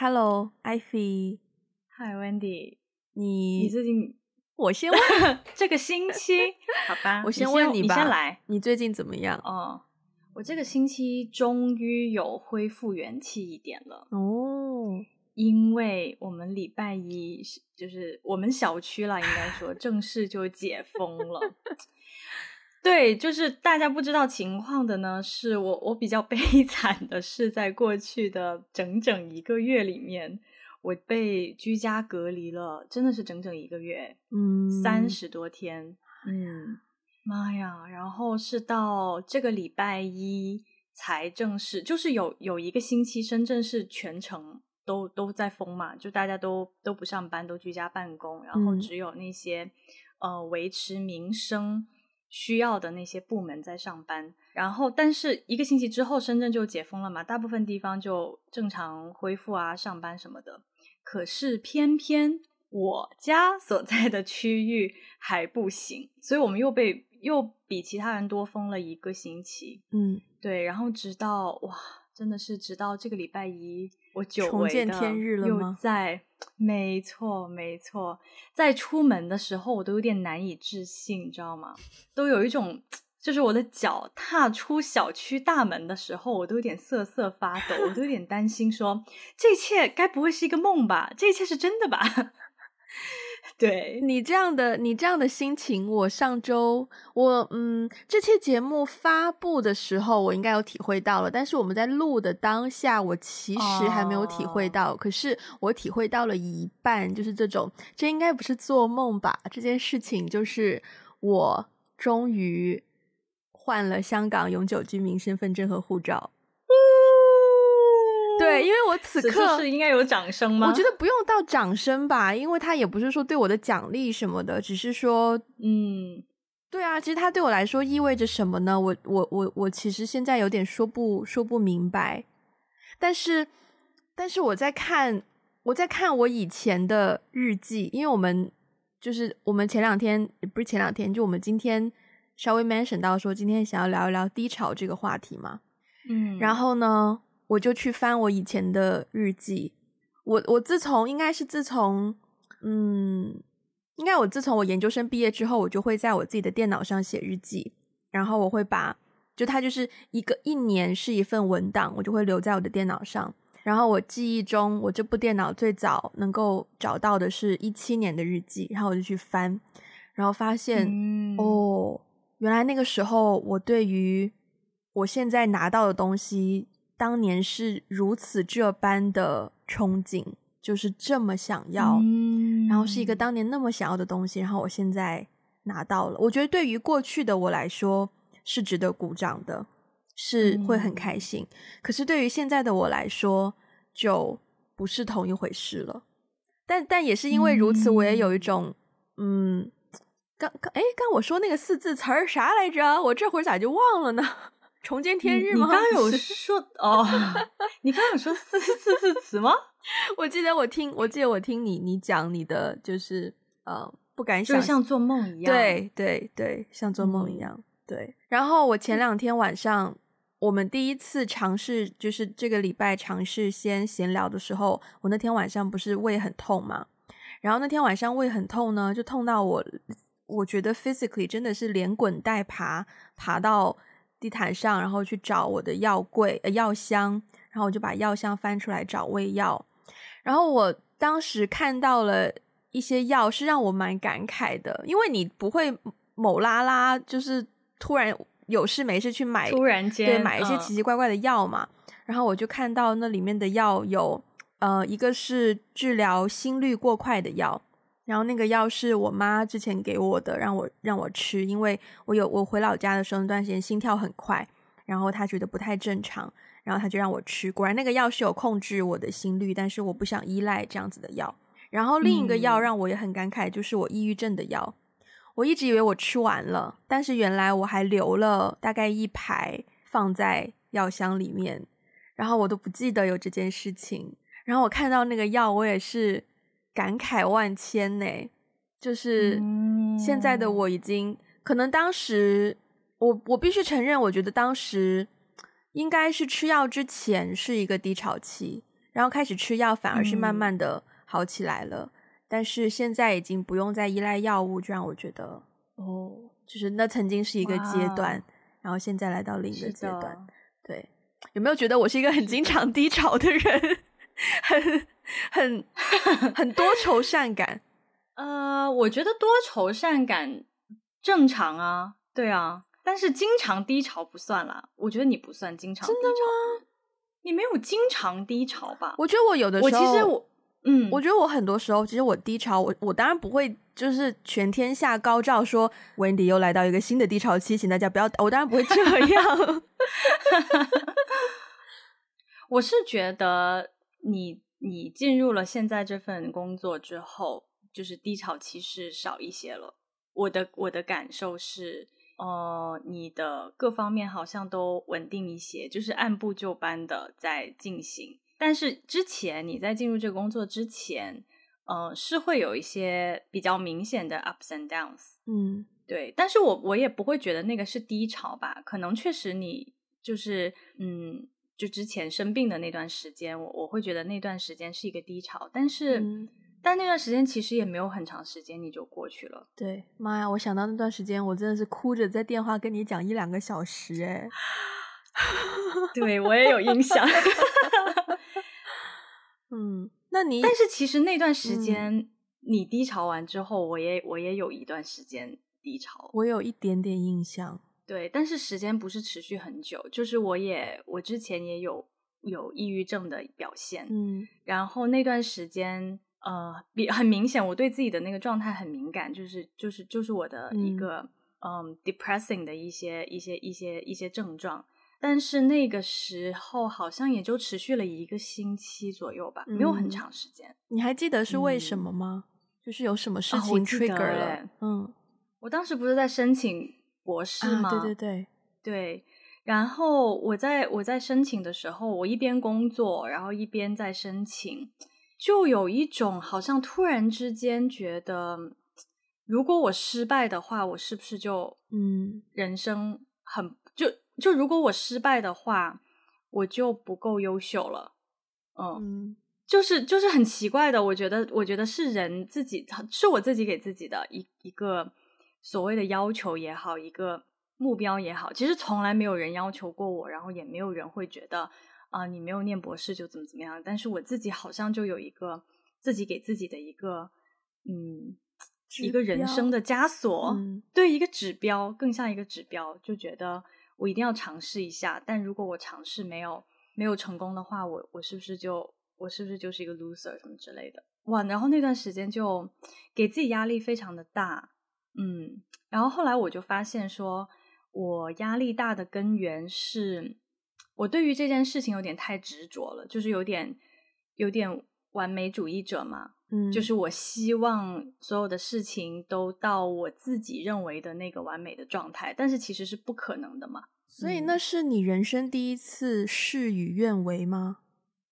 Hello, Ivy. Hi, Wendy. 你你最近我先问 这个星期，好吧？我先问你吧。你先来。你最近怎么样？哦，我这个星期终于有恢复元气一点了哦，因为我们礼拜一就是我们小区啦，应该说 正式就解封了。对，就是大家不知道情况的呢，是我我比较 悲惨的是，在过去的整整一个月里面，我被居家隔离了，真的是整整一个月，嗯，三十多天，嗯，妈呀！然后是到这个礼拜一才正式，就是有有一个星期，深圳是全程都都在封嘛，就大家都都不上班，都居家办公，然后只有那些、嗯、呃维持民生。需要的那些部门在上班，然后但是一个星期之后，深圳就解封了嘛，大部分地方就正常恢复啊，上班什么的。可是偏偏我家所在的区域还不行，所以我们又被又比其他人多封了一个星期。嗯，对，然后直到哇，真的是直到这个礼拜一。我久违的重见天日了？又在，没错没错，在出门的时候我都有点难以置信，你知道吗？都有一种，就是我的脚踏出小区大门的时候，我都有点瑟瑟发抖，我都有点担心说，这一切该不会是一个梦吧？这一切是真的吧？对，你这样的，你这样的心情，我上周我嗯，这期节目发布的时候，我应该有体会到了。但是我们在录的当下，我其实还没有体会到。Oh. 可是我体会到了一半，就是这种，这应该不是做梦吧？这件事情就是我终于换了香港永久居民身份证和护照。对，因为我此刻是应该有掌声吗？我觉得不用到掌声吧，因为他也不是说对我的奖励什么的，只是说，嗯，对啊，其实他对我来说意味着什么呢？我我我我其实现在有点说不说不明白，但是但是我在看我在看我以前的日记，因为我们就是我们前两天不是前两天，就我们今天稍微 mention 到说今天想要聊一聊低潮这个话题嘛，嗯，然后呢？我就去翻我以前的日记，我我自从应该是自从，嗯，应该我自从我研究生毕业之后，我就会在我自己的电脑上写日记，然后我会把，就它就是一个一年是一份文档，我就会留在我的电脑上。然后我记忆中，我这部电脑最早能够找到的是一七年的日记，然后我就去翻，然后发现，嗯、哦，原来那个时候我对于我现在拿到的东西。当年是如此这般的憧憬，就是这么想要，嗯，然后是一个当年那么想要的东西，然后我现在拿到了。我觉得对于过去的我来说是值得鼓掌的，是会很开心。嗯，可是对于现在的我来说，就不是同一回事了。但但也是因为如此，我也有一种嗯，刚刚哎，刚我说那个四字词儿啥来着？我这会儿咋就忘了呢？重见天日吗？你刚刚有说哦，你刚刚有说四四字词吗？我记得我听，我记得我听你你讲你的，就是呃不敢想，就像做梦一样，对对对，像做梦一样，嗯、对。然后我前两天晚上，我们第一次尝试，就是这个礼拜尝试先闲聊的时候，我那天晚上不是胃很痛嘛？然后那天晚上胃很痛呢，就痛到我，我觉得 physically 真的是连滚带爬爬到。地毯上，然后去找我的药柜、呃药箱，然后我就把药箱翻出来找胃药。然后我当时看到了一些药，是让我蛮感慨的，因为你不会某拉拉就是突然有事没事去买，突然间对买一些奇奇怪怪的药嘛。嗯、然后我就看到那里面的药有，呃，一个是治疗心率过快的药。然后那个药是我妈之前给我的，让我让我吃，因为我有我回老家的时候那段时间心跳很快，然后她觉得不太正常，然后她就让我吃。果然那个药是有控制我的心率，但是我不想依赖这样子的药。然后另一个药让我也很感慨，就是我抑郁症的药。我一直以为我吃完了，但是原来我还留了大概一排放在药箱里面，然后我都不记得有这件事情。然后我看到那个药，我也是。感慨万千呢，就是现在的我已经、嗯、可能当时我我必须承认，我觉得当时应该是吃药之前是一个低潮期，然后开始吃药，反而是慢慢的好起来了。嗯、但是现在已经不用再依赖药物，就让我觉得哦，就是那曾经是一个阶段，然后现在来到另一个阶段。对，有没有觉得我是一个很经常低潮的人？很很很多愁善感。呃，我觉得多愁善感正常啊，对啊，但是经常低潮不算啦。我觉得你不算经常低潮。真的吗？你没有经常低潮吧？我觉得我有的时候，我其实我，嗯，我觉得我很多时候，其实我低潮，我我当然不会就是全天下高照说，Wendy 又来到一个新的低潮期，请大家不要，我当然不会这样。我是觉得你你进入了现在这份工作之后，就是低潮期是少一些了。我的我的感受是。哦、呃，你的各方面好像都稳定一些，就是按部就班的在进行。但是之前你在进入这个工作之前，呃，是会有一些比较明显的 ups and downs。嗯，对。但是我我也不会觉得那个是低潮吧？可能确实你就是嗯，就之前生病的那段时间，我我会觉得那段时间是一个低潮。但是。嗯但那段时间其实也没有很长时间，你就过去了。对，妈呀！我想到那段时间，我真的是哭着在电话跟你讲一两个小时，哎，对我也有印象。嗯，那你但是其实那段时间、嗯、你低潮完之后，我也我也有一段时间低潮，我有一点点印象。对，但是时间不是持续很久，就是我也我之前也有有抑郁症的表现，嗯，然后那段时间。呃，比很明显，我对自己的那个状态很敏感，就是就是就是我的一个嗯、um, depressing 的一些一些一些一些症状，但是那个时候好像也就持续了一个星期左右吧，嗯、没有很长时间。你还记得是为什么吗？嗯、就是有什么事情 trigger 了？哦、嗯，我当时不是在申请博士吗？啊、对对对对，然后我在我在申请的时候，我一边工作，然后一边在申请。就有一种好像突然之间觉得，如果我失败的话，我是不是就嗯，人生很、嗯、就就如果我失败的话，我就不够优秀了，嗯，嗯就是就是很奇怪的，我觉得我觉得是人自己，是我自己给自己的一一个所谓的要求也好，一个目标也好，其实从来没有人要求过我，然后也没有人会觉得。啊，你没有念博士就怎么怎么样？但是我自己好像就有一个自己给自己的一个，嗯，一个人生的枷锁，嗯、对，一个指标，更像一个指标，就觉得我一定要尝试一下。但如果我尝试没有没有成功的话，我我是不是就我是不是就是一个 loser 什么之类的？哇！然后那段时间就给自己压力非常的大，嗯，然后后来我就发现说，我压力大的根源是。我对于这件事情有点太执着了，就是有点有点完美主义者嘛，嗯，就是我希望所有的事情都到我自己认为的那个完美的状态，但是其实是不可能的嘛。所以那是你人生第一次事与愿违吗？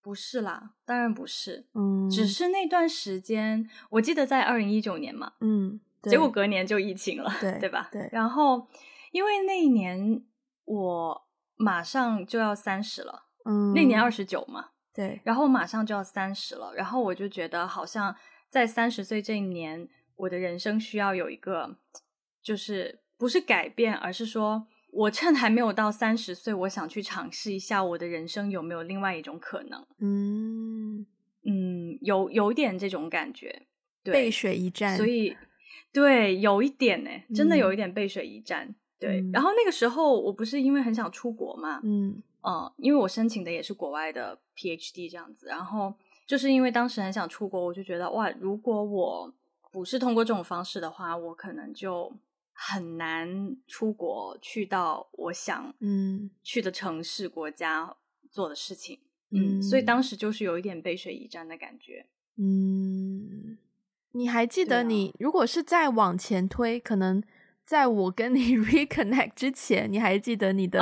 不是啦，当然不是，嗯，只是那段时间，我记得在二零一九年嘛，嗯，结果隔年就疫情了，对对吧？对，然后因为那一年我。马上就要三十了，嗯，那年二十九嘛，对，然后马上就要三十了，然后我就觉得好像在三十岁这一年，我的人生需要有一个，就是不是改变，而是说我趁还没有到三十岁，我想去尝试一下我的人生有没有另外一种可能，嗯。嗯，有有点这种感觉，对，背水一。战，所以对，有一点呢，真的有一点背水一战。嗯。对，然后那个时候我不是因为很想出国嘛，嗯，呃，因为我申请的也是国外的 PhD 这样子，然后就是因为当时很想出国，我就觉得哇，如果我不是通过这种方式的话，我可能就很难出国去到我想嗯。去的城市、国家做的事情，嗯，嗯，所以当时就是有一点背水一战的感觉，嗯，你还记得你、啊、如果是再往前推，可能。在我跟你 reconnect 之前，你还记得你的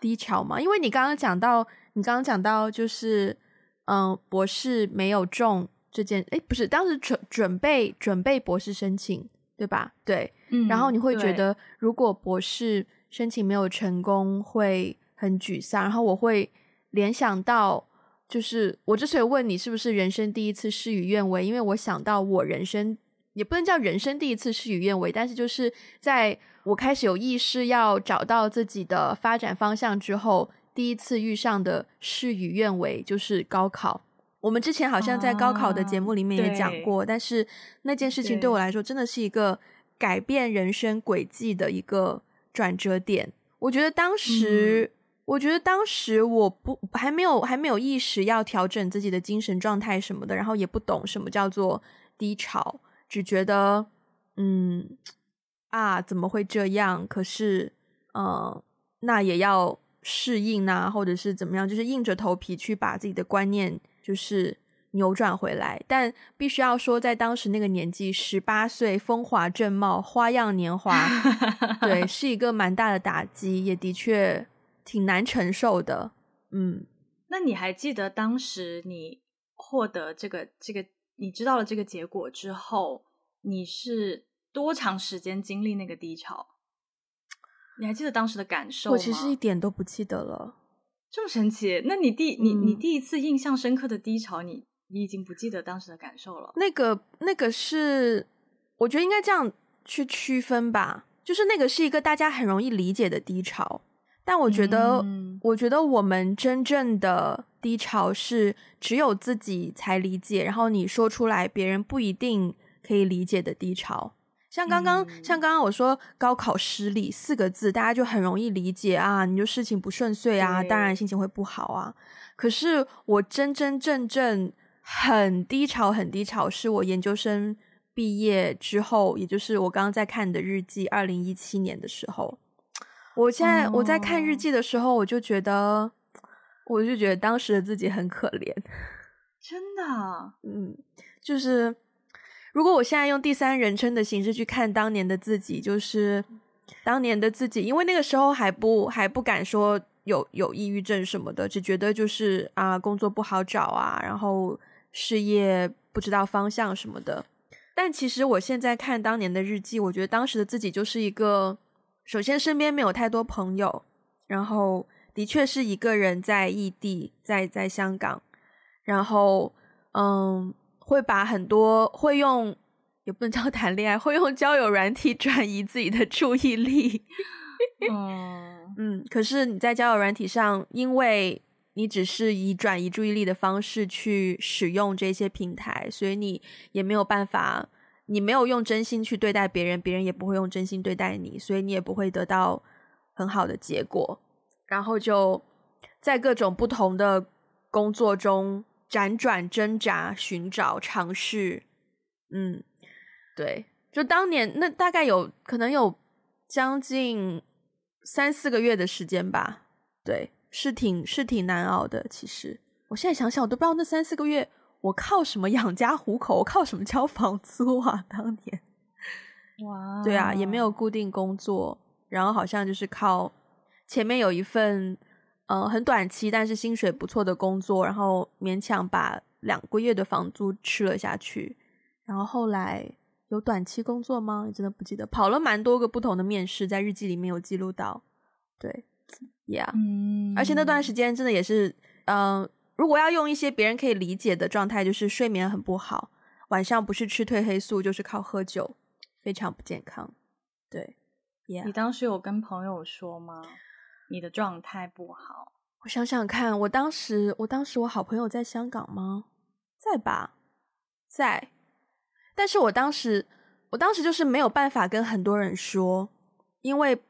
低潮吗？Oh. 因为你刚刚讲到，你刚刚讲到就是，嗯，博士没有中这件，诶，不是，当时准准备准备博士申请，对吧？对，嗯，然后你会觉得，如果博士申请没有成功，会很沮丧。然后我会联想到，就是我之所以问你是不是人生第一次事与愿违，因为我想到我人生也不能叫人生第一次事与愿违，但是就是在我开始有意识要找到自己的发展方向之后，第一次遇上的事与愿违就是高考。我们之前好像在高考的节目里面也讲过，啊、但是那件事情对我来说真的是一个改变人生轨迹的一个转折点。我觉得当时。嗯我觉得当时我不还没有还没有意识要调整自己的精神状态什么的，然后也不懂什么叫做低潮，只觉得嗯啊怎么会这样？可是呃那也要适应啊，或者是怎么样？就是硬着头皮去把自己的观念就是扭转回来。但必须要说，在当时那个年纪，十八岁风华正茂，花样年华，对，是一个蛮大的打击，也的确。挺难承受的，嗯，那你还记得当时你获得这个这个，你知道了这个结果之后，你是多长时间经历那个低潮？你还记得当时的感受吗？我其实一点都不记得了，这么神奇？那你第你你第一次印象深刻的低潮，你你已经不记得当时的感受了？那个那个是，我觉得应该这样去区分吧，就是那个是一个大家很容易理解的低潮。但我觉得，嗯、我觉得我们真正的低潮是只有自己才理解，然后你说出来，别人不一定可以理解的低潮。像刚刚，嗯、像刚刚我说高考失利四个字，大家就很容易理解啊，你就事情不顺遂啊，当然心情会不好啊。可是我真真正正很低潮，很低潮，是我研究生毕业之后，也就是我刚刚在看你的日记，二零一七年的时候。我现在我在看日记的时候，我就觉得，oh. 我就觉得当时的自己很可怜，真的，嗯，就是如果我现在用第三人称的形式去看当年的自己，就是当年的自己，因为那个时候还不还不敢说有有抑郁症什么的，只觉得就是啊工作不好找啊，然后事业不知道方向什么的。但其实我现在看当年的日记，我觉得当时的自己就是一个。首先，身边没有太多朋友，然后的确是一个人在异地，在在香港，然后嗯，会把很多会用也不能叫谈恋爱，会用交友软体 转移自己的注意力。嗯嗯，可是你在交友软体上，因为你只是以转移注意力的方式去使用这些平台，所以你也没有办法。你没有用真心去对待别人，别人也不会用真心对待你，所以你也不会得到很好的结果。然后就在各种不同的工作中辗转挣扎、寻找、尝试。嗯，对，就当年那大概有可能有将近三四个月的时间吧。对，是挺是挺难熬的。其实我现在想想，我都不知道那三四个月。我靠什么养家糊口？我靠什么交房租啊？当年，哇，对啊，也没有固定工作，然后好像就是靠前面有一份呃很短期但是薪水不错的工作，然后勉强把两个月的房租吃了下去。然后后来有短期工作吗？你真的不记得，跑了蛮多个不同的面试，在日记里面有记录到。对，Yeah，嗯，而且那段时间真的也是，嗯、呃。如果要用一些别人可以理解的状态，就是睡眠很不好，晚上不是吃褪黑素就是靠喝酒，非常不健康。对，yeah. 你当时有跟朋友说吗？你的状态不好？我想想看，我当时，我当时我好朋友在香港吗？在吧，在。但是我当时，我当时就是没有办法跟很多人说，因为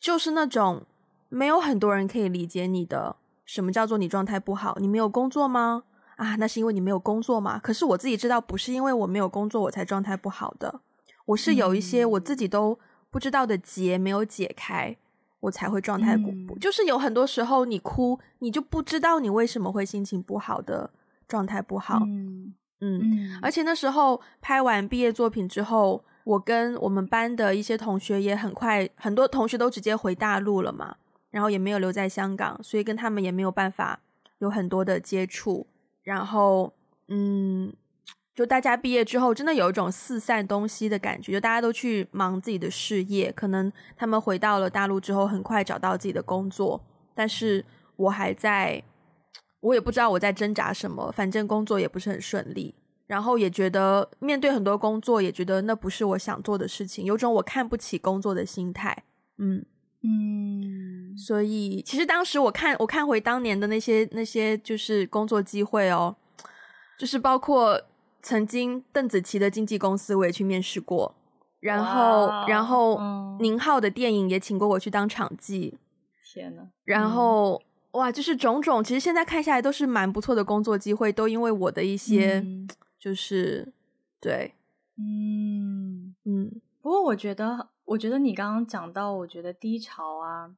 就是那种没有很多人可以理解你的。什么叫做你状态不好？你没有工作吗？啊，那是因为你没有工作嘛？可是我自己知道，不是因为我没有工作我才状态不好的。我是有一些我自己都不知道的结没有解开，我才会状态不不。就是有很多时候你哭，你就不知道你为什么会心情不好的状态不好。嗯嗯，而且那时候拍完毕业作品之后，我跟我们班的一些同学也很快，很多同学都直接回大陆了嘛。然后也没有留在香港，所以跟他们也没有办法有很多的接触。然后，嗯，就大家毕业之后，真的有一种四散东西的感觉，就大家都去忙自己的事业。可能他们回到了大陆之后，很快找到自己的工作，但是我还在，我也不知道我在挣扎什么，反正工作也不是很顺利，然后也觉得面对很多工作，也觉得那不是我想做的事情，有种我看不起工作的心态。嗯嗯，所以其实当时我看我看回当年的那些那些就是工作机会哦，就是包括曾经邓紫棋的经纪公司，我也去面试过。然后，哇然后，宁、嗯、浩的电影也请过我去当场记。天呐，然后，嗯、哇，就是种种，其实现在看下来都是蛮不错的工作机会，都因为我的一些，嗯、就是，对，嗯嗯。不过我觉得，我觉得你刚刚讲到，我觉得低潮啊，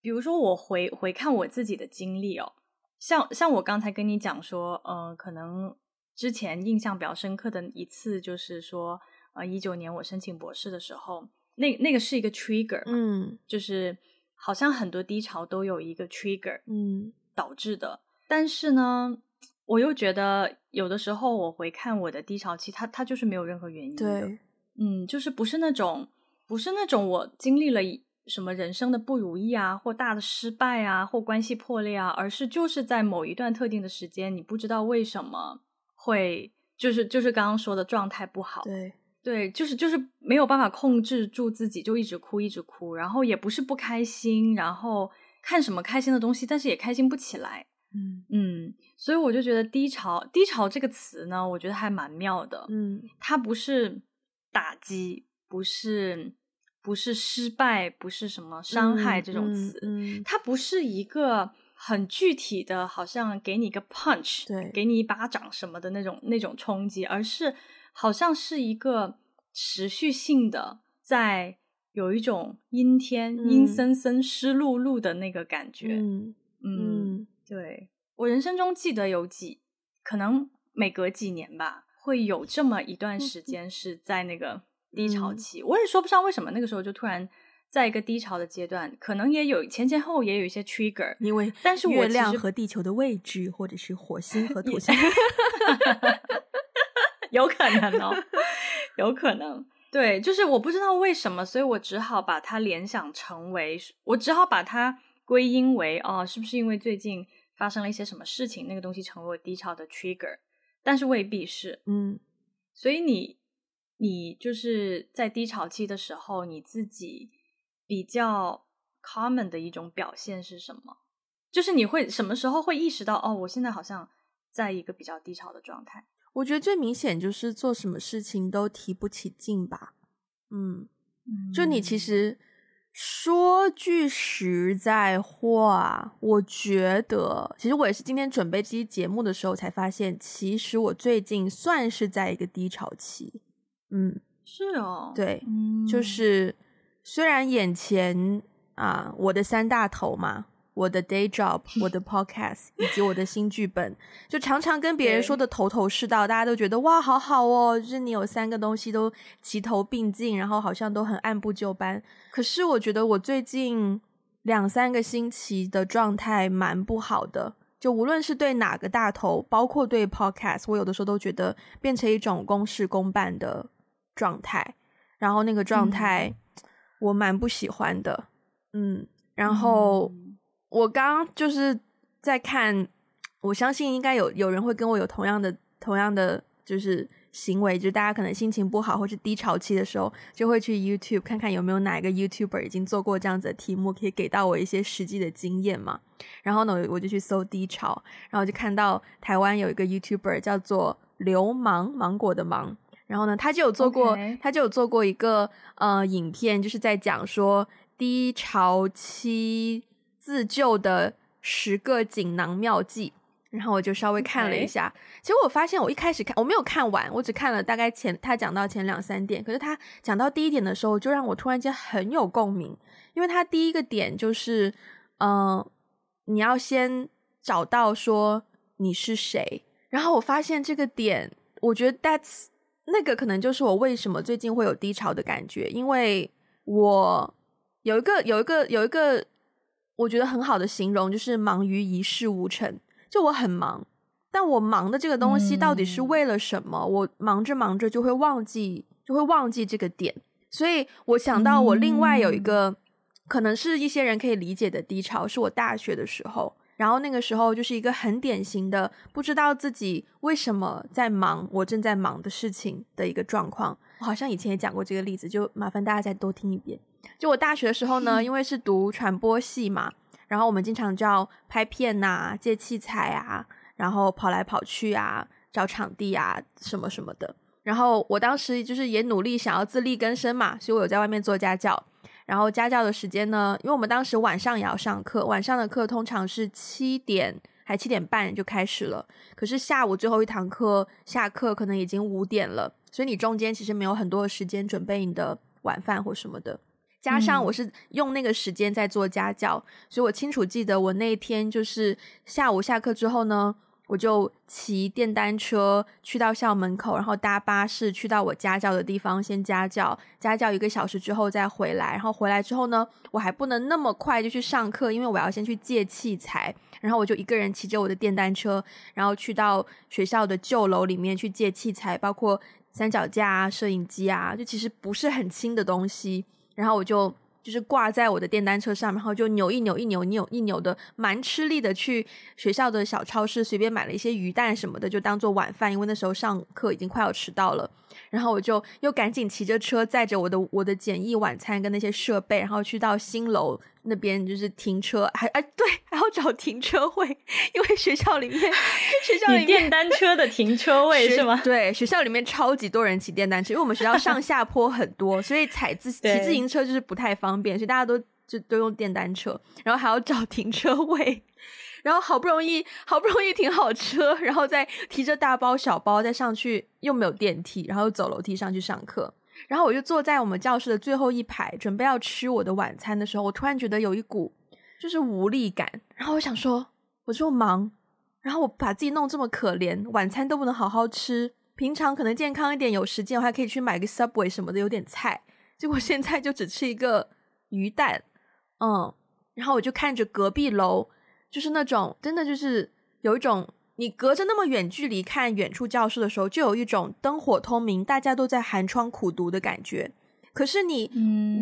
比如说我回回看我自己的经历哦，像像我刚才跟你讲说，呃，可能之前印象比较深刻的一次就是说。呃，一九年我申请博士的时候，那那个是一个 trigger，嗯，就是好像很多低潮都有一个 trigger，嗯，导致的。但是呢，我又觉得有的时候我回看我的低潮期，它它就是没有任何原因的，对，嗯，就是不是那种不是那种我经历了什么人生的不如意啊，或大的失败啊，或关系破裂啊，而是就是在某一段特定的时间，你不知道为什么会就是就是刚刚说的状态不好，对。对，就是就是没有办法控制住自己，就一直哭，一直哭，然后也不是不开心，然后看什么开心的东西，但是也开心不起来。嗯嗯，所以我就觉得低潮，低潮这个词呢，我觉得还蛮妙的。嗯，它不是打击，不是不是失败，不是什么伤害这种词，嗯，嗯，它不是一个很具体的，好像给你一个 punch，对，给你一巴掌什么的那种那种冲击，而是。好像是一个持续性的，在有一种阴天、嗯、阴森森、湿漉漉的那个感觉。嗯嗯，嗯对，我人生中记得有几，可能每隔几年吧，会有这么一段时间是在那个低潮期。嗯、我也说不上为什么那个时候就突然在一个低潮的阶段，可能也有前前后也有一些 trigger，因为但是月亮和地球的位置，或者是火星和土星。有可能哦，有可能。对，就是我不知道为什么，所以我只好把它联想成为，我只好把它归因为，哦，是不是因为最近发生了一些什么事情，那个东西成为我低潮的 trigger？但是未必是，嗯。所以你，你就是在低潮期的时候，你自己比较 common 的一种表现是什么？就是你会什么时候会意识到，哦，我现在好像在一个比较低潮的状态。我觉得最明显就是做什么事情都提不起劲吧，嗯，就你其实说句实在话，我觉得其实我也是今天准备这期节目的时候才发现，其实我最近算是在一个低潮期，嗯，是哦，对，就是虽然眼前啊，我的三大头嘛。我的 day job，我的 podcast，以及我的新剧本，就常常跟别人说的头头是道，大家都觉得哇，好好哦，就是你有三个东西都齐头并进，然后好像都很按部就班。可是我觉得我最近两三个星期的状态蛮不好的，就无论是对哪个大头，包括对 podcast，我有的时候都觉得变成一种公事公办的状态，然后那个状态我蛮不喜欢的，嗯，然后。我刚刚就是在看，我相信应该有有人会跟我有同样的同样的就是行为，就是大家可能心情不好或是低潮期的时候，就会去 YouTube 看看有没有哪一个 YouTuber 已经做过这样子的题目，可以给到我一些实际的经验嘛。然后呢，我就去搜低潮，然后就看到台湾有一个 YouTuber 叫做流氓芒果的芒，然后呢，他就有做过.他就有做过一个呃影片，就是在讲说低潮期。自救的十个锦囊妙计，然后我就稍微看了一下。其实我发现，我一开始看我没有看完，我只看了大概前他讲到前两三点。可是他讲到第一点的时候，就让我突然间很有共鸣，因为他第一个点就是，嗯、呃，你要先找到说你是谁。然后我发现这个点，我觉得 that's 那个可能就是我为什么最近会有低潮的感觉，因为我有一个有一个有一个。我觉得很好的形容就是忙于一事无成，就我很忙，但我忙的这个东西到底是为了什么？嗯、我忙着忙着就会忘记，就会忘记这个点。所以我想到我另外有一个、嗯、可能是一些人可以理解的低潮，是我大学的时候，然后那个时候就是一个很典型的不知道自己为什么在忙我正在忙的事情的一个状况。我好像以前也讲过这个例子，就麻烦大家再多听一遍。就我大学的时候呢，因为是读传播系嘛，然后我们经常就要拍片呐、啊、借器材啊，然后跑来跑去啊，找场地啊什么什么的。然后我当时就是也努力想要自力更生嘛，所以我有在外面做家教。然后家教的时间呢，因为我们当时晚上也要上课，晚上的课通常是七点还七点半就开始了。可是下午最后一堂课下课可能已经五点了，所以你中间其实没有很多的时间准备你的晚饭或什么的。加上我是用那个时间在做家教，嗯、所以我清楚记得我那一天就是下午下课之后呢。我就骑电单车去到校门口，然后搭巴士去到我家教的地方，先家教，家教一个小时之后再回来。然后回来之后呢，我还不能那么快就去上课，因为我要先去借器材。然后我就一个人骑着我的电单车，然后去到学校的旧楼里面去借器材，包括三脚架啊、摄影机啊，就其实不是很轻的东西。然后我就。就是挂在我的电单车上，然后就扭一扭一扭扭一扭的，蛮吃力的去学校的小超市随便买了一些鱼蛋什么的，就当做晚饭，因为那时候上课已经快要迟到了。然后我就又赶紧骑着车载着我的我的简易晚餐跟那些设备，然后去到新楼那边就是停车，还哎对，还要找停车位，因为学校里面学校里面电单车的停车位是吗？对，学校里面超级多人骑电单车，因为我们学校上下坡很多，所以踩自骑自行车就是不太方便，所以大家都就都用电单车，然后还要找停车位。然后好不容易，好不容易停好车，然后再提着大包小包再上去，又没有电梯，然后又走楼梯上去上课。然后我就坐在我们教室的最后一排，准备要吃我的晚餐的时候，我突然觉得有一股就是无力感。然后我想说，我这么忙，然后我把自己弄这么可怜，晚餐都不能好好吃。平常可能健康一点，有时间我还可以去买个 Subway 什么的，有点菜。结果现在就只吃一个鱼蛋，嗯。然后我就看着隔壁楼。就是那种真的就是有一种，你隔着那么远距离看远处教室的时候，就有一种灯火通明，大家都在寒窗苦读的感觉。可是你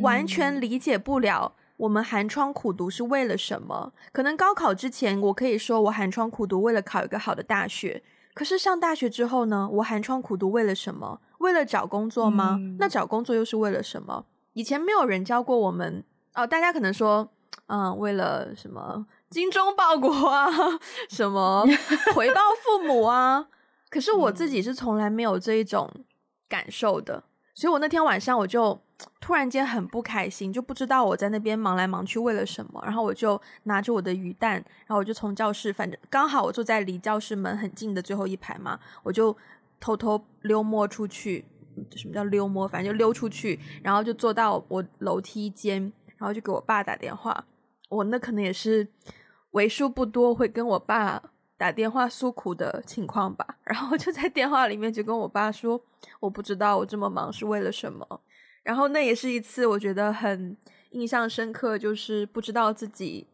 完全理解不了我们寒窗苦读是为了什么。可能高考之前，我可以说我寒窗苦读为了考一个好的大学。可是上大学之后呢？我寒窗苦读为了什么？为了找工作吗？嗯、那找工作又是为了什么？以前没有人教过我们哦。大家可能说，嗯，为了什么？精忠报国啊，什么 回报父母啊？可是我自己是从来没有这一种感受的，所以我那天晚上我就突然间很不开心，就不知道我在那边忙来忙去为了什么。然后我就拿着我的鱼蛋，然后我就从教室，反正刚好我坐在离教室门很近的最后一排嘛，我就偷偷溜摸出去。什么叫溜摸？反正就溜出去，然后就坐到我楼梯间，然后就给我爸打电话。我那可能也是为数不多会跟我爸打电话诉苦的情况吧，然后就在电话里面就跟我爸说，我不知道我这么忙是为了什么。然后那也是一次我觉得很印象深刻，就是不知道自己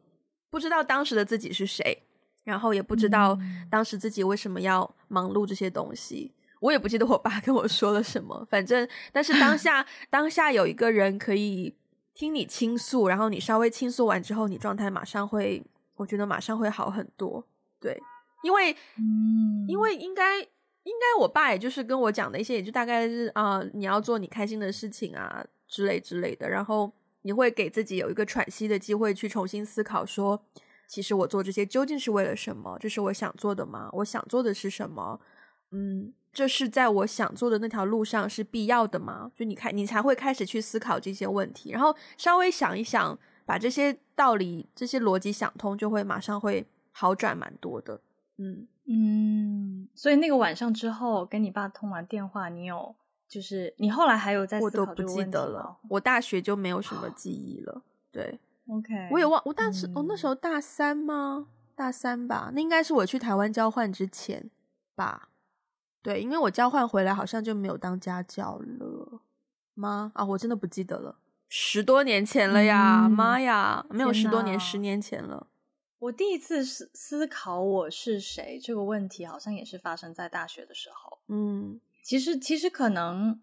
不知道当时的自己是谁，然后也不知道当时自己为什么要忙碌这些东西。我也不记得我爸跟我说了什么，反正但是当下 当下有一个人可以。听你倾诉，然后你稍微倾诉完之后，你状态马上会，我觉得马上会好很多。对，因为，嗯，因为应该应该我爸也就是跟我讲的一些，也就大概是啊、呃，你要做你开心的事情啊之类之类的，然后你会给自己有一个喘息的机会，去重新思考说，其实我做这些究竟是为了什么？这是我想做的吗？我想做的是什么？嗯。这是在我想做的那条路上是必要的吗？就你看，你才会开始去思考这些问题，然后稍微想一想，把这些道理、这些逻辑想通，就会马上会好转蛮多的。嗯嗯，所以那个晚上之后跟你爸通完电话，你有就是你后来还有在思考这个问题吗？我都不记得了，我大学就没有什么记忆了。对，OK，我也忘，我当时哦，那时候大三吗？大三吧，那应该是我去台湾交换之前吧。对，因为我交换回来好像就没有当家教了吗？啊，我真的不记得了，十多年前了呀！嗯、妈呀，没有十多年，十年前了。我第一次思思考我是谁这个问题，好像也是发生在大学的时候。嗯，其实其实可能，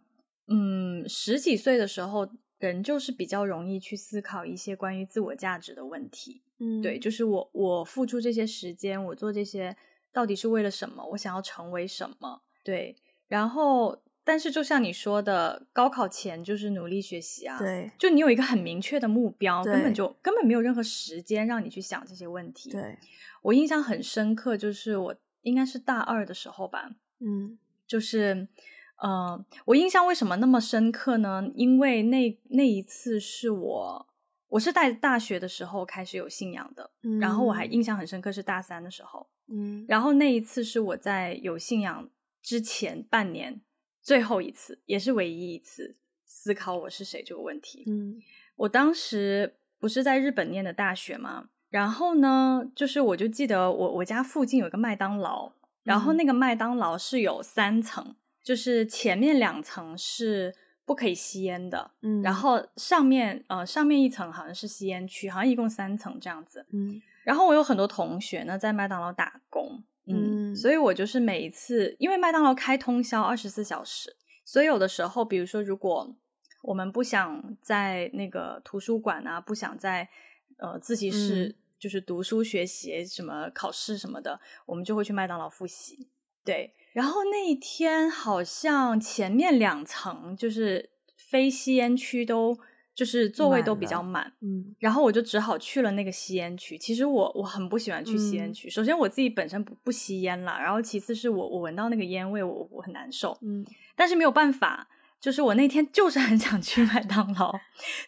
嗯，十几岁的时候，人就是比较容易去思考一些关于自我价值的问题。嗯，对，就是我我付出这些时间，我做这些到底是为了什么？我想要成为什么？对，然后。但是，就像你说的，高考前就是努力学习啊。对，就你有一个很明确的目标，根本就根本没有任何时间让你去想这些问题。对，我印象很深刻，就是我应该是大二的时候吧。嗯，就是，呃，我印象为什么那么深刻呢？因为那那一次是我，我是在大学的时候开始有信仰的。嗯，然后我还印象很深刻是大三的时候。嗯，然后那一次是我在有信仰之前半年。最后一次，也是唯一一次思考我是谁这个问题。嗯，我当时不是在日本念的大学吗？然后呢，就是我就记得我我家附近有一个麦当劳，然后那个麦当劳是有三层，就是前面两层是不可以吸烟的，嗯，然后上面呃上面一层好像是吸烟区，好像一共三层这样子。嗯，然后我有很多同学呢在麦当劳打工。嗯，所以我就是每一次，因为麦当劳开通宵二十四小时，所以有的时候，比如说，如果我们不想在那个图书馆啊，不想在呃自习室就是读书学习什么考试什么的，我们就会去麦当劳复习。对，然后那一天好像前面两层就是非吸烟区都。就是座位都比较满，嗯，然后我就只好去了那个吸烟区。其实我我很不喜欢去吸烟区。嗯、首先我自己本身不不吸烟啦，然后其次是我我闻到那个烟味我，我我很难受，嗯。但是没有办法，就是我那天就是很想去麦当劳，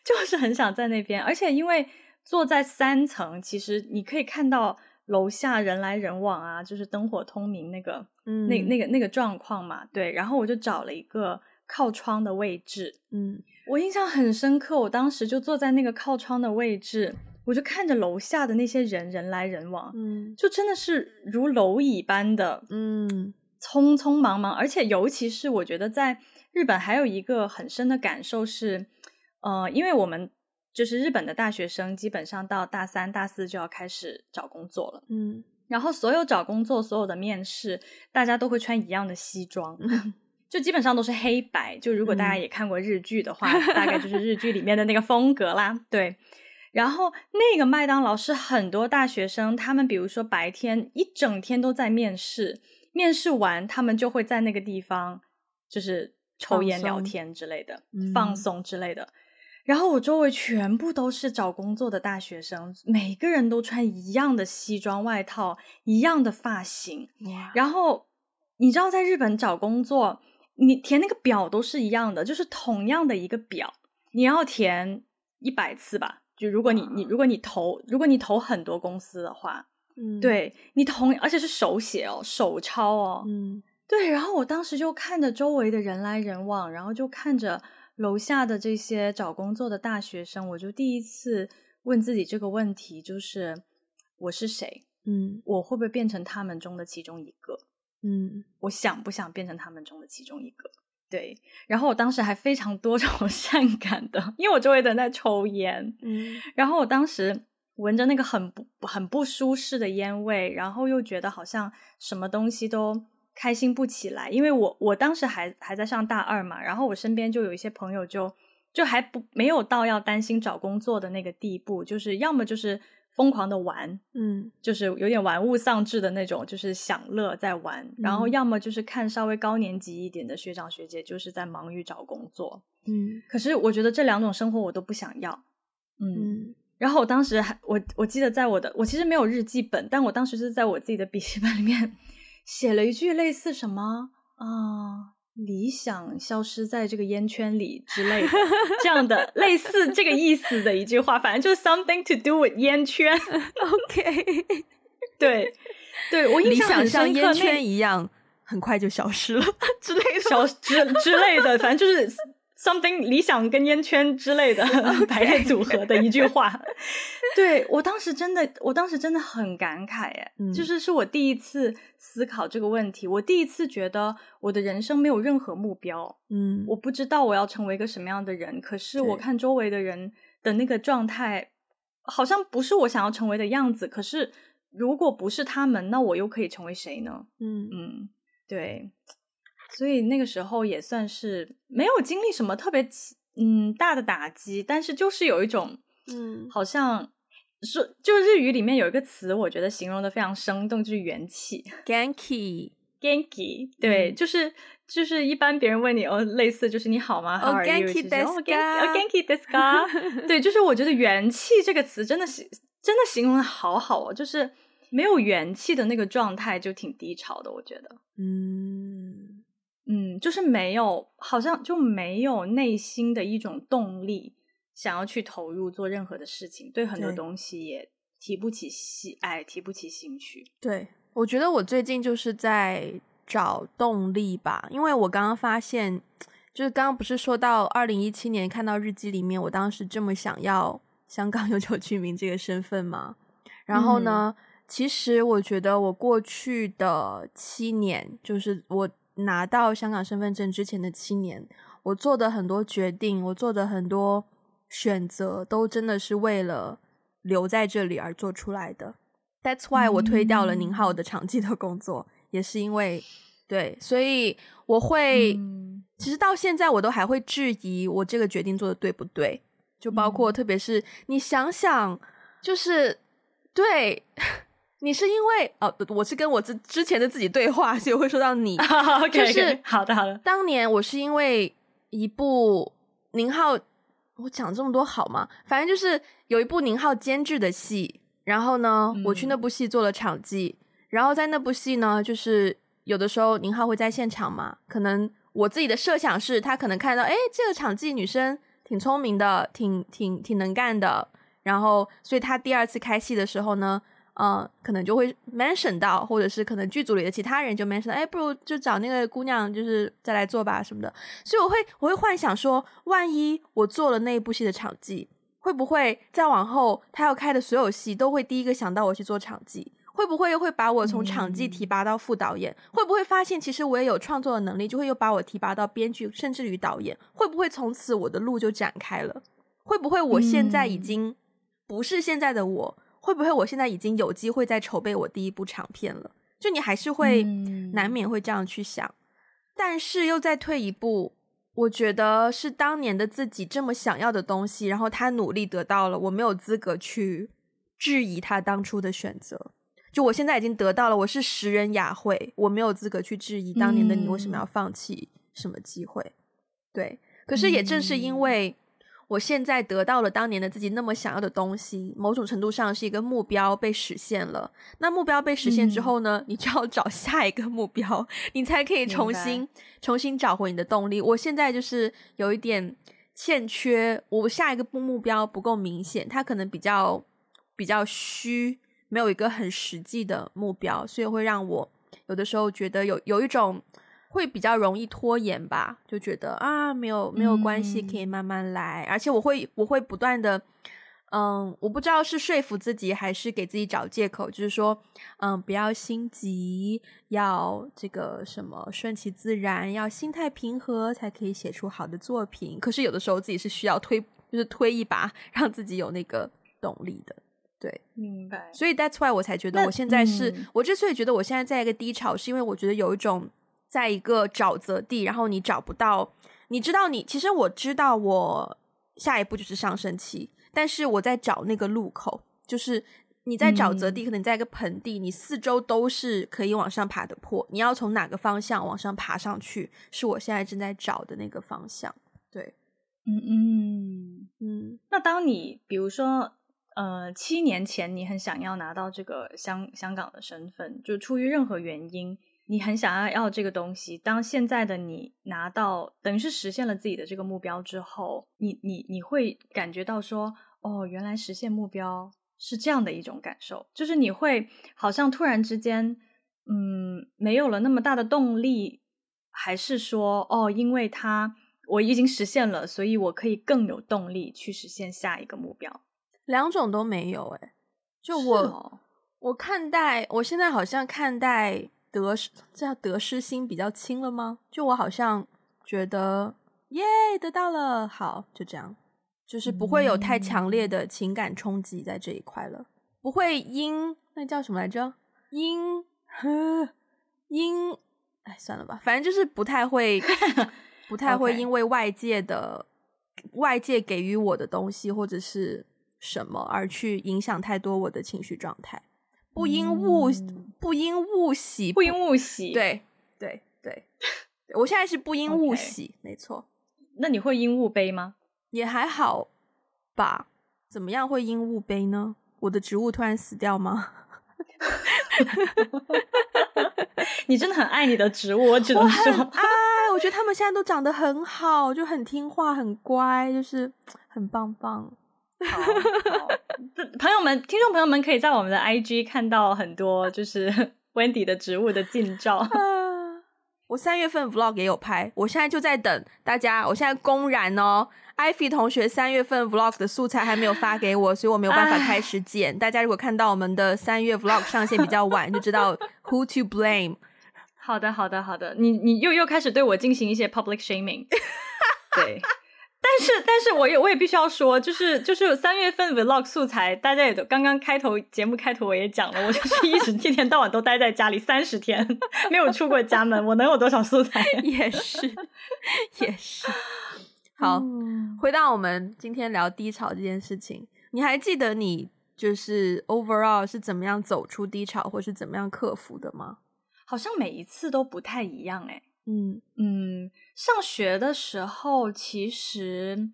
就是很想在那边。而且因为坐在三层，其实你可以看到楼下人来人往啊，就是灯火通明那个，嗯，那那个那个状况嘛。对，然后我就找了一个靠窗的位置，嗯。我印象很深刻，我当时就坐在那个靠窗的位置，我就看着楼下的那些人人来人往，嗯，就真的是如蝼蚁般的，嗯，匆匆忙忙。而且尤其是我觉得在日本还有一个很深的感受是，呃，因为我们就是日本的大学生，基本上到大三、大四就要开始找工作了，嗯，然后所有找工作、所有的面试，大家都会穿一样的西装。就基本上都是黑白，就如果大家也看过日剧的话，嗯、大概就是日剧里面的那个风格啦。对，然后那个麦当劳是很多大学生，他们比如说白天一整天都在面试，面试完他们就会在那个地方就是抽烟聊天之类的，放松，之类的。嗯、然后我周围全部都是找工作的大学生，每个人都穿一样的西装外套，一样的发型。哇然后你知道在日本找工作。你填那个表都是一样的，就是同样的一个表，你要填一百次吧。就如果你你如果你投如果你投很多公司的话，嗯，对你同而且是手写哦，手抄哦，嗯，对。然后我当时就看着周围的人来人往，然后就看着楼下的这些找工作的大学生，我就第一次问自己这个问题，就是我是谁？嗯，我会不会变成他们中的其中一个？嗯，我想不想变成他们中的其中一个？对，然后我当时还非常多 愁善感的，因为我周围的人在抽烟，嗯，然后我当时闻着那个很不很不舒适的烟味，然后又觉得好像什么东西都开心不起来，因为我我当时还还在上大二嘛，然后我身边就有一些朋友就就还不没有到要担心找工作的那个地步，就是要么就是。疯狂的玩，嗯，就是有点玩物丧志的那种，就是享乐在玩，嗯、然后要么就是看稍微高年级一点的学长学姐，就是在忙于找工作，嗯。可是我觉得这两种生活我都不想要，嗯。嗯，然后我当时还我我记得在我的我其实没有日记本，但我当时是在我自己的笔记本里面 写了一句类似什么啊。理想消失在这个烟圈里之类的，这样的类似这个意思的一句话，反正就是 something to do with 烟圈。OK，对，对我印象很深刻，理想像烟圈一样，很快就消失了 之类的，消之之类的，反正就是 something 理想跟烟圈之类的 排列组合的一句话。对，我当时真的，我当时真的很感慨，哎、嗯，就是是我第一次思考这个问题，我第一次觉得我的人生没有任何目标，嗯，我不知道我要成为一个什么样的人，可是我看周围的人的那个状态，好像不是我想要成为的样子。可是如果不是他们，那我又可以成为谁呢？嗯。嗯，对，所以那个时候也算是没有经历什么特别嗯大的打击，但是就是有一种。嗯，好像说，就日语里面有一个词，我觉得形容的非常生动，就是元气。Genki，Genki，对，嗯、就是就是一般别人问你哦，类似就是你好吗？哦，Genki desu ka？Genki desu ka？对，就是我觉得元气这个词真的是真的形容的好好哦，就是没有元气的那个状态就挺低潮的，我觉得。嗯嗯，就是没有，好像就没有内心的一种动力。想要去投入做任何的事情，对很多东西也提不起喜爱，提不起兴趣。对，我觉得我最近就是在找动力吧，因为我刚刚发现，就是刚刚不是说到二零一七年看到日记里面，我当时这么想要香港永久居民这个身份吗。然后呢，嗯、其实我觉得我过去的七年，就是我拿到香港身份证之前的七年，我做的很多决定，我做的很多。选择都真的是为了留在这里而做出来的。That's why 我推掉了宁浩的长期的工作，嗯、也是因为对，所以我会、嗯、其实到现在我都还会质疑我这个决定做的对不对，就包括、嗯、特别是你想想，就是对你是因为哦，我是跟我之之前的自己对话，所以我会说到你，就是好的好的。当年我是因为一部宁浩。我讲这么多好吗？反正就是有一部宁浩监制的戏，然后呢，我去那部戏做了场记，嗯、然后在那部戏呢，就是有的时候宁浩会在现场嘛，可能我自己的设想是他可能看到，哎，这个场记女生挺聪明的，挺挺挺能干的，然后所以他第二次开戏的时候呢。嗯，可能就会 mention 到，或者是可能剧组里的其他人就 mention 到，哎，不如就找那个姑娘，就是再来做吧什么的。所以我会我会幻想说，万一我做了那一部戏的场记，会不会再往后他要开的所有戏都会第一个想到我去做场记？会不会又会把我从场记提拔到副导演？嗯、会不会发现其实我也有创作的能力，就会又把我提拔到编剧，甚至于导演？会不会从此我的路就展开了？会不会我现在已经不是现在的我？会不会我现在已经有机会在筹备我第一部长片了？就你还是会难免会这样去想，嗯、但是又再退一步，我觉得是当年的自己这么想要的东西，然后他努力得到了，我没有资格去质疑他当初的选择。就我现在已经得到了，我是拾人雅会，我没有资格去质疑当年的你为什么要放弃什么机会。嗯、对，可是也正是因为。我现在得到了当年的自己那么想要的东西，某种程度上是一个目标被实现了。那目标被实现之后呢，嗯、你就要找下一个目标，你才可以重新。重新找回你的动力。我现在就是有一点欠缺，我下一个目目标不够明显，它可能比较比较虚，没有一个很实际的目标，所以会让我有的时候觉得有有一种。会比较容易拖延吧，就觉得啊，没有没有关系，可以慢慢来。嗯、而且我会我会不断的，嗯，我不知道是说服自己还是给自己找借口，就是说，嗯，不要心急，要这个什么顺其自然，要心态平和，才可以写出好的作品。可是有的时候自己是需要推，就是推一把，让自己有那个动力的。对，明白。所以 that's why 我才觉得我现在是，嗯、我之所以觉得我现在在一个低潮，是因为我觉得有一种。在一个沼泽地，然后你找不到，你知道你其实我知道我下一步就是上升期，但是我在找那个路口，就是你在沼泽地，嗯、可能你在一个盆地，你四周都是可以往上爬的坡，你要从哪个方向往上爬上去，是我现在正在找的那个方向。对，嗯嗯嗯。那当你比如说，呃，七年前你很想要拿到这个香香港的身份，就出于任何原因。你很想要要这个东西，当现在的你拿到，等于是实现了自己的这个目标之后，你你你会感觉到说，哦，原来实现目标是这样的一种感受，就是你会好像突然之间，嗯，没有了那么大的动力，还是说，哦，因为它我已经实现了，所以我可以更有动力去实现下一个目标。两种都没有，哎，就我、哦、我看待，我现在好像看待。得失，这叫得失心比较轻了吗？就我好像觉得，耶，得到了，好，就这样，就是不会有太强烈的情感冲击在这一块了，不会因那叫什么来着？因呵因，哎，算了吧，反正就是不太会，不太会因为外界的.外界给予我的东西，或者是什么而去影响太多我的情绪状态。不因物、嗯、不因物喜，不因物喜。对对对，我现在是不因物喜.没错。那你会因物悲吗？也还好吧。怎么样会因物悲呢？我的植物突然死掉吗？你真的很爱你的植物，我只能 说，哎，我觉得他们现在都长得很好，就很听话，很乖，就是很棒棒。好，好，朋友们，听众朋友们可以在我们的 IG 看到很多就是 Wendy 的植物的近照。我三月份 Vlog 也有拍，我现在就在等大家。我现在公然哦，Ivy 同学三月份 Vlog 的素材还没有发给我，所以我没有办法开始剪。大家如果看到我们的三月 Vlog 上线比较晚，就知道 Who to blame。好的，好的，好的。你你又又开始对我进行一些 public shaming。对。但是，但是我也我也必须要说，就是就是三月份 vlog 素材，大家也都刚刚开头节目开头我也讲了，我就是一直一天到晚都待在家里 三十天，没有出过家门，我能有多少素材？也是，也是。好，嗯、回到我们今天聊低潮这件事情，你还记得你就是 overall 是怎么样走出低潮，或是怎么样克服的吗？好像每一次都不太一样、欸，哎。嗯嗯，上学的时候，其实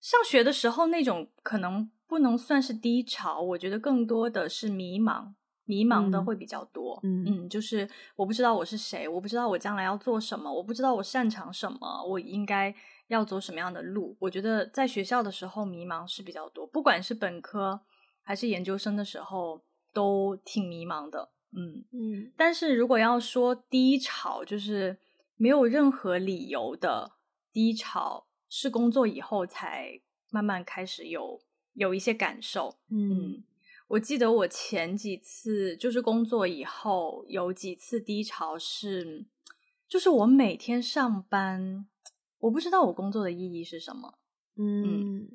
上学的时候那种可能不能算是低潮，我觉得更多的是迷茫，迷茫的会比较多。嗯嗯，就是我不知道我是谁，我不知道我将来要做什么，我不知道我擅长什么，我应该要走什么样的路。我觉得在学校的时候迷茫是比较多，不管是本科还是研究生的时候，都挺迷茫的。嗯嗯，但是如果要说低潮，就是。没有任何理由的低潮，是工作以后才慢慢开始有有一些感受。嗯，我记得我前几次就是工作以后有几次低潮是，就是我每天上班，我不知道我工作的意义是什么。嗯，嗯，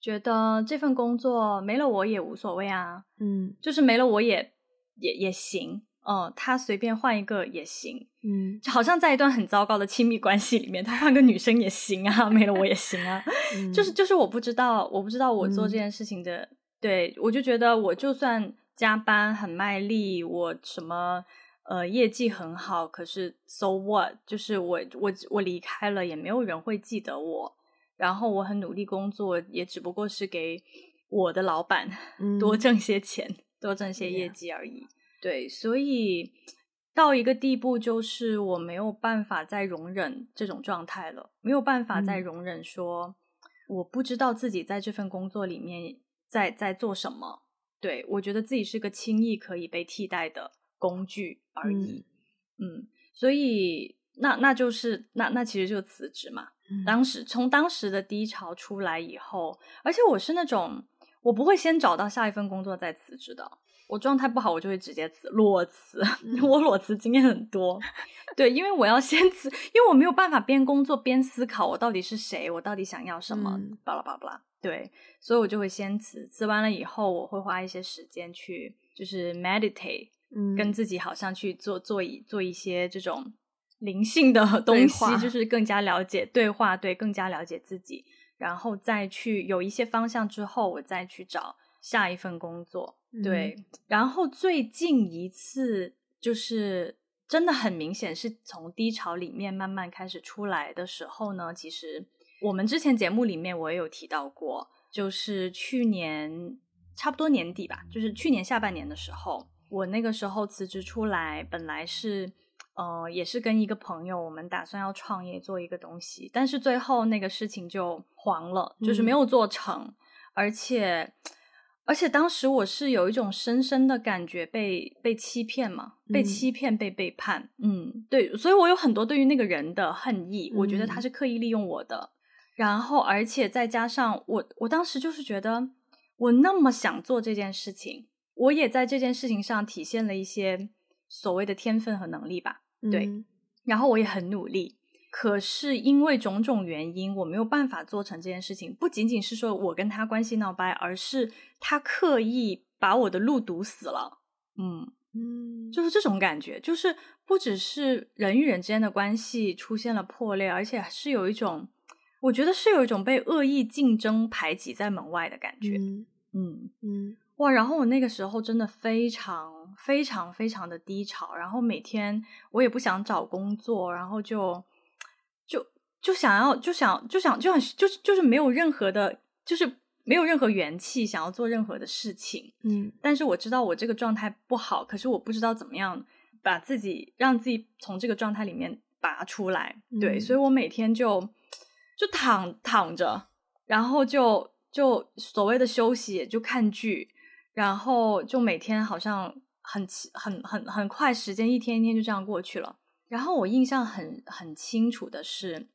觉得这份工作没了我也无所谓啊。嗯，就是没了我也也也行。嗯，他随便换一个也行，嗯，就好像在一段很糟糕的亲密关系里面，他换个女生也行啊，没了我也行啊，嗯、就是就是我不知道，我不知道我做这件事情的，嗯、对，我就觉得我就算加班很卖力，我什么呃业绩很好，可是 so what？就是我我我离开了，也没有人会记得我，然后我很努力工作，也只不过是给我的老板多挣些钱，嗯、多挣些业绩而已。Yeah. 对，所以到一个地步，就是我没有办法再容忍这种状态了，没有办法再容忍说，嗯、我不知道自己在这份工作里面在在做什么。对，我觉得自己是个轻易可以被替代的工具而已。嗯，嗯，所以那那就是那那其实就辞职嘛。嗯、当时从当时的低潮出来以后，而且我是那种我不会先找到下一份工作再辞职的。我状态不好，我就会直接辞裸辞。我裸辞经验很多，对，因为我要先辞，因为我没有办法边工作边思考我到底是谁，我到底想要什么，巴拉巴拉巴拉。对，所以我就会先辞。辞完了以后，我会花一些时间去，就是 meditate，嗯，跟自己好像去做做一做一些这种灵性的东西，就是更加了解对话，对，更加了解自己，然后再去有一些方向之后，我再去找下一份工作。对，然后最近一次就是真的很明显是从低潮里面慢慢开始出来的时候呢，其实我们之前节目里面我也有提到过，就是去年差不多年底吧，就是去年下半年的时候，我那个时候辞职出来，本来是呃也是跟一个朋友，我们打算要创业做一个东西，但是最后那个事情就黄了，就是没有做成，嗯、而且。而且当时我是有一种深深的感觉被被欺骗嘛，被欺骗、被背叛，嗯，对，所以我有很多对于那个人的恨意，我觉得他是刻意利用我的。嗯、然后，而且再加上我，我当时就是觉得我那么想做这件事情，我也在这件事情上体现了一些所谓的天分和能力吧，对，嗯、然后我也很努力。可是因为种种原因，我没有办法做成这件事情。不仅仅是说我跟他关系闹掰，而是他刻意把我的路堵死了。嗯嗯，就是这种感觉，就是不只是人与人之间的关系出现了破裂，而且是有一种，我觉得是有一种被恶意竞争排挤在门外的感觉。嗯嗯嗯，哇！然后我那个时候真的非常非常非常的低潮，然后每天我也不想找工作，然后就就就想要就想就想就想就是就是没有任何的，就是没有任何元气想要做任何的事情。嗯，但是我知道我这个状态不好，可是我不知道怎么样把自己让自己从这个状态里面拔出来。对，嗯，所以我每天就就躺躺着，然后就。就所谓的休息，就看剧，然后就每天好像很很很很快，时间一天一天就这样过去了。然后我印象很很清楚的是，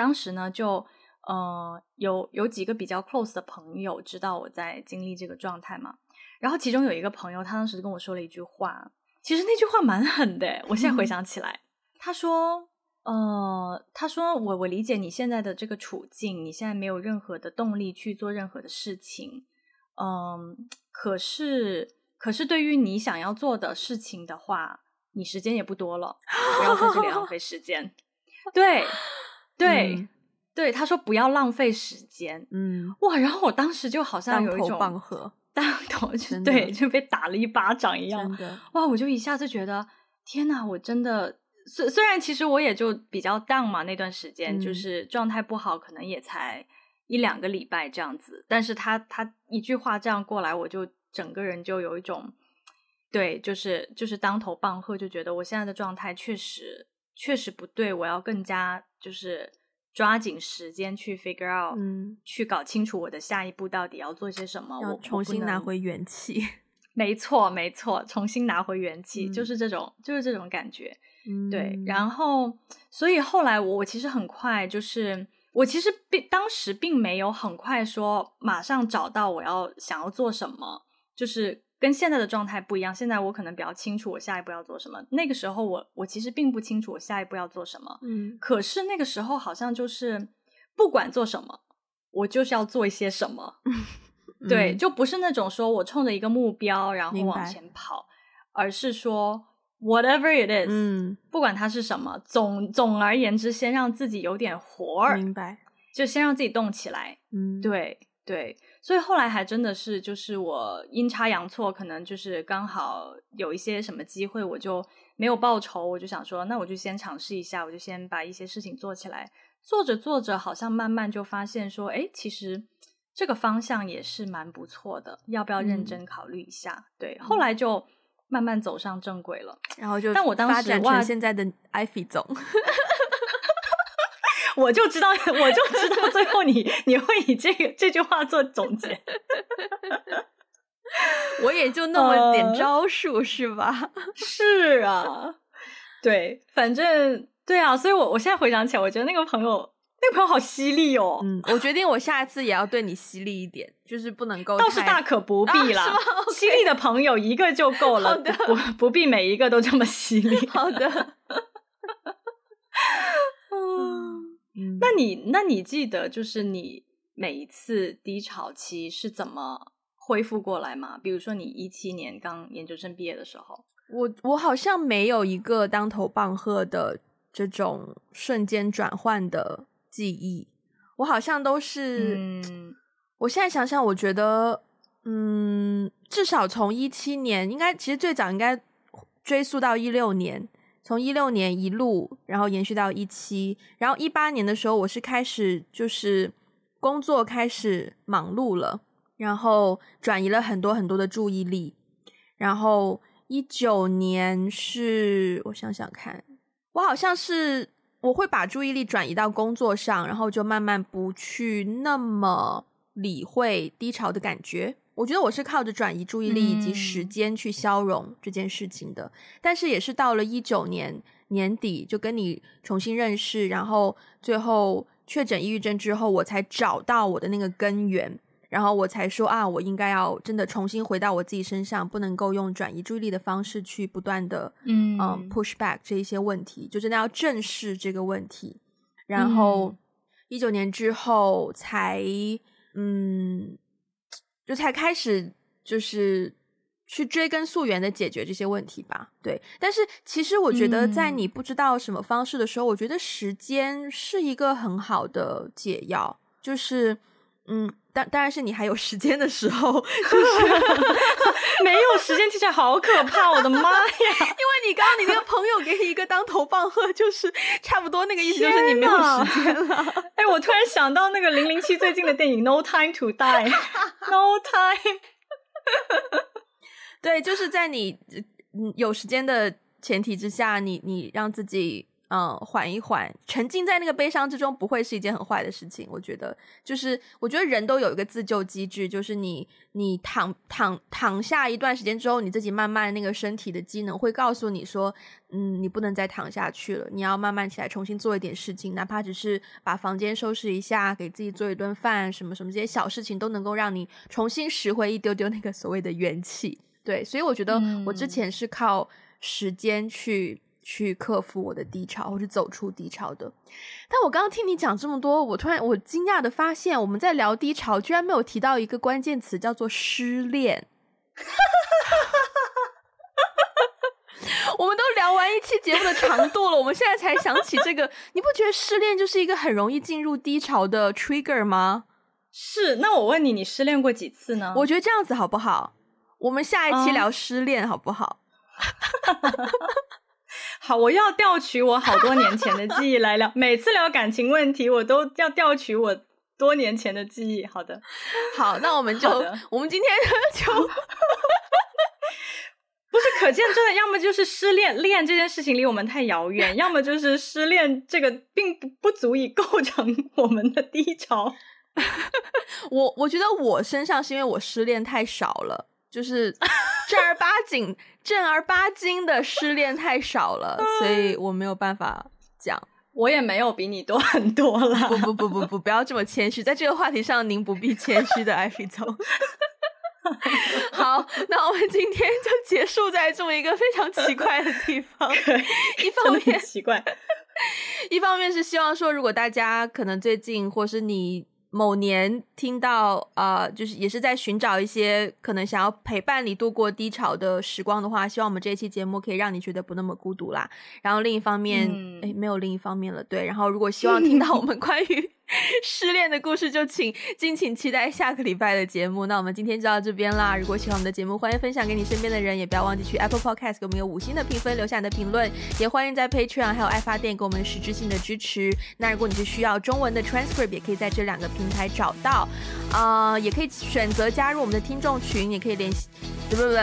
当时呢，就呃有有几个比较 close 的朋友知道我在经历这个状态嘛。然后其中有一个朋友，他当时跟我说了一句话，其实那句话蛮狠的，我现在回想起来，他说。呃，他说我我理解你现在的这个处境，你现在没有任何的动力去做任何的事情，嗯、呃，可是可是对于你想要做的事情的话，你时间也不多了，不要在这里浪费时间。对对、嗯、对，他说不要浪费时间。嗯，哇，然后我当时就好像有一种当头棒喝，当头就对就被打了一巴掌一样。哇，我就一下子觉得天哪，我真的。虽虽然其实我也就比较 down 嘛，那段时间就是状态不好，可能也才一两个礼拜这样子。但是他他一句话这样过来，我就整个人就有一种，对，就是就是当头棒喝，就觉得我现在的状态确实确实不对，我要更加就是抓紧时间去 figure out，嗯，去搞清楚我的下一步到底要做些什么，我重新拿回元气。没错没错，重新拿回元气，嗯，就是这种就是这种感觉。对，然后，所以后来我我其实很快就是，我其实并当时并没有很快说马上找到我要想要做什么，就是跟现在的状态不一样。现在我可能比较清楚我下一步要做什么。那个时候我我其实并不清楚我下一步要做什么，嗯，可是那个时候好像就是不管做什么，我就是要做一些什么，嗯，对，就不是那种说我冲着一个目标然后往前跑，而是说。Whatever it is，嗯，不管它是什么，总总而言之，先让自己有点活儿，明白？就先让自己动起来，嗯，对对。所以后来还真的是，就是我阴差阳错，可能就是刚好有一些什么机会，我就没有报仇，我就想说，那我就先尝试一下，我就先把一些事情做起来。做着做着，好像慢慢就发现说，哎，其实这个方向也是蛮不错的，要不要认真考虑一下？嗯，对，后来就。慢慢走上正轨了，然后就，但我当时发展成现在的艾菲总，我就知道，我就知道，最后你你会以这个这句话做总结，我也就那么点招数，呃、是吧？是啊，对，反正对啊，所以我我现在回想起来，我觉得那个朋友。那个朋友好犀利哦！嗯，我决定我下一次也要对你犀利一点，就是不能够。倒是大可不必啦，啊 okay、犀利的朋友一个就够了，不不必每一个都这么犀利。好的。嗯，那你那你记得就是你每一次低潮期是怎么恢复过来吗？比如说你一七年刚研究生毕业的时候，我我好像没有一个当头棒喝的这种瞬间转换的。记忆，我好像都是。嗯，我现在想想，我觉得，嗯，至少从一七年，应该其实最早应该追溯到一六年，从一六年一路，然后延续到一七，然后一八年的时候，我是开始就是工作开始忙碌了，然后转移了很多很多的注意力，然后一九年是，我想想看，我好像是。我会把注意力转移到工作上，然后就慢慢不去那么理会低潮的感觉。我觉得我是靠着转移注意力以及时间去消融这件事情的。嗯。但是也是到了一九年年底，就跟你重新认识，然后最后确诊抑郁症之后，我才找到我的那个根源。然后我才说啊，我应该要真的重新回到我自己身上，不能够用转移注意力的方式去不断的嗯、um, push back 这一些问题，就真的要正视这个问题。然后一九年之后才嗯，就才开始就是去追根溯源的解决这些问题吧。对，但是其实我觉得在你不知道什么方式的时候，嗯、我觉得时间是一个很好的解药，就是。嗯，当当然是你还有时间的时候，就是没有时间听起来好可怕，我的妈呀！因为你刚刚你那个朋友给你一个当头棒喝，就是差不多那个意思，就是你没有时间了。哎，我突然想到那个零零七最近的电影《No Time to Die》，No Time。对，就是在你有时间的前提之下，你你让自己。嗯，缓一缓，沉浸在那个悲伤之中，不会是一件很坏的事情。我觉得，就是我觉得人都有一个自救机制，就是你你躺躺躺下一段时间之后，你自己慢慢那个身体的机能会告诉你说，嗯，你不能再躺下去了，你要慢慢起来，重新做一点事情，哪怕只是把房间收拾一下，给自己做一顿饭，什么什么这些小事情，都能够让你重新拾回一丢丢那个所谓的元气。对，所以我觉得我之前是靠时间去。去克服我的低潮，或是走出低潮的。但我刚刚听你讲这么多，我突然我惊讶的发现，我们在聊低潮，居然没有提到一个关键词，叫做失恋。我们都聊完一期节目的长度了，我们现在才想起这个，你不觉得失恋就是一个很容易进入低潮的 trigger 吗？是。那我问你，你失恋过几次呢？我觉得这样子好不好？我们下一期聊失恋好不好？好，我要调取我好多年前的记忆来聊。每次聊感情问题，我都要调取我多年前的记忆。好的，好，那我们就我们今天 就不是可见，真的，要么就是失恋，恋这件事情离我们太遥远；要么就是失恋这个并不不足以构成我们的低潮。我我觉得我身上是因为我失恋太少了。就是正儿八经、正儿八经的失恋太少了，所以我没有办法讲。我也没有比你多很多啦。不不不不不，不要这么谦虚，在这个话题上，您不必谦虚的，艾菲总。好，那我们今天就结束在这么一个非常奇怪的地方。一方面奇怪，一方面是希望说，如果大家可能最近或是你。某年听到啊、呃，就是也是在寻找一些可能想要陪伴你度过低潮的时光的话，希望我们这一期节目可以让你觉得不那么孤独啦。然后另一方面，哎、嗯，没有另一方面了，对。然后如果希望听到我们 关于 失恋的故事，就请敬请期待下个礼拜的节目。那我们今天就到这边啦。如果喜欢我们的节目，欢迎分享给你身边的人，也不要忘记去 Apple Podcast 给我们有五星的评分，留下你的评论。也欢迎在 Patreon 还有爱发电给我们实质性的支持。那如果你是需要中文的 transcript，也可以在这两个平台找到。呃，也可以选择加入我们的听众群，也可以联系。不不不，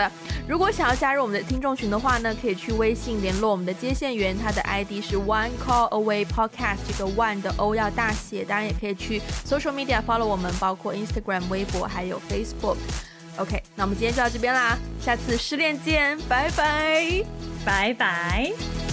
如果想要加入我们的听众群的话呢，可以去微信联络我们的接线员，他的 ID 是 One Call Away Podcast，这个 One 的 O 要大写。当然也可以去 Social Media follow 我们，包括 Instagram、微博还有 Facebook。OK，那我们今天就到这边啦，下次失恋见，拜拜，拜拜。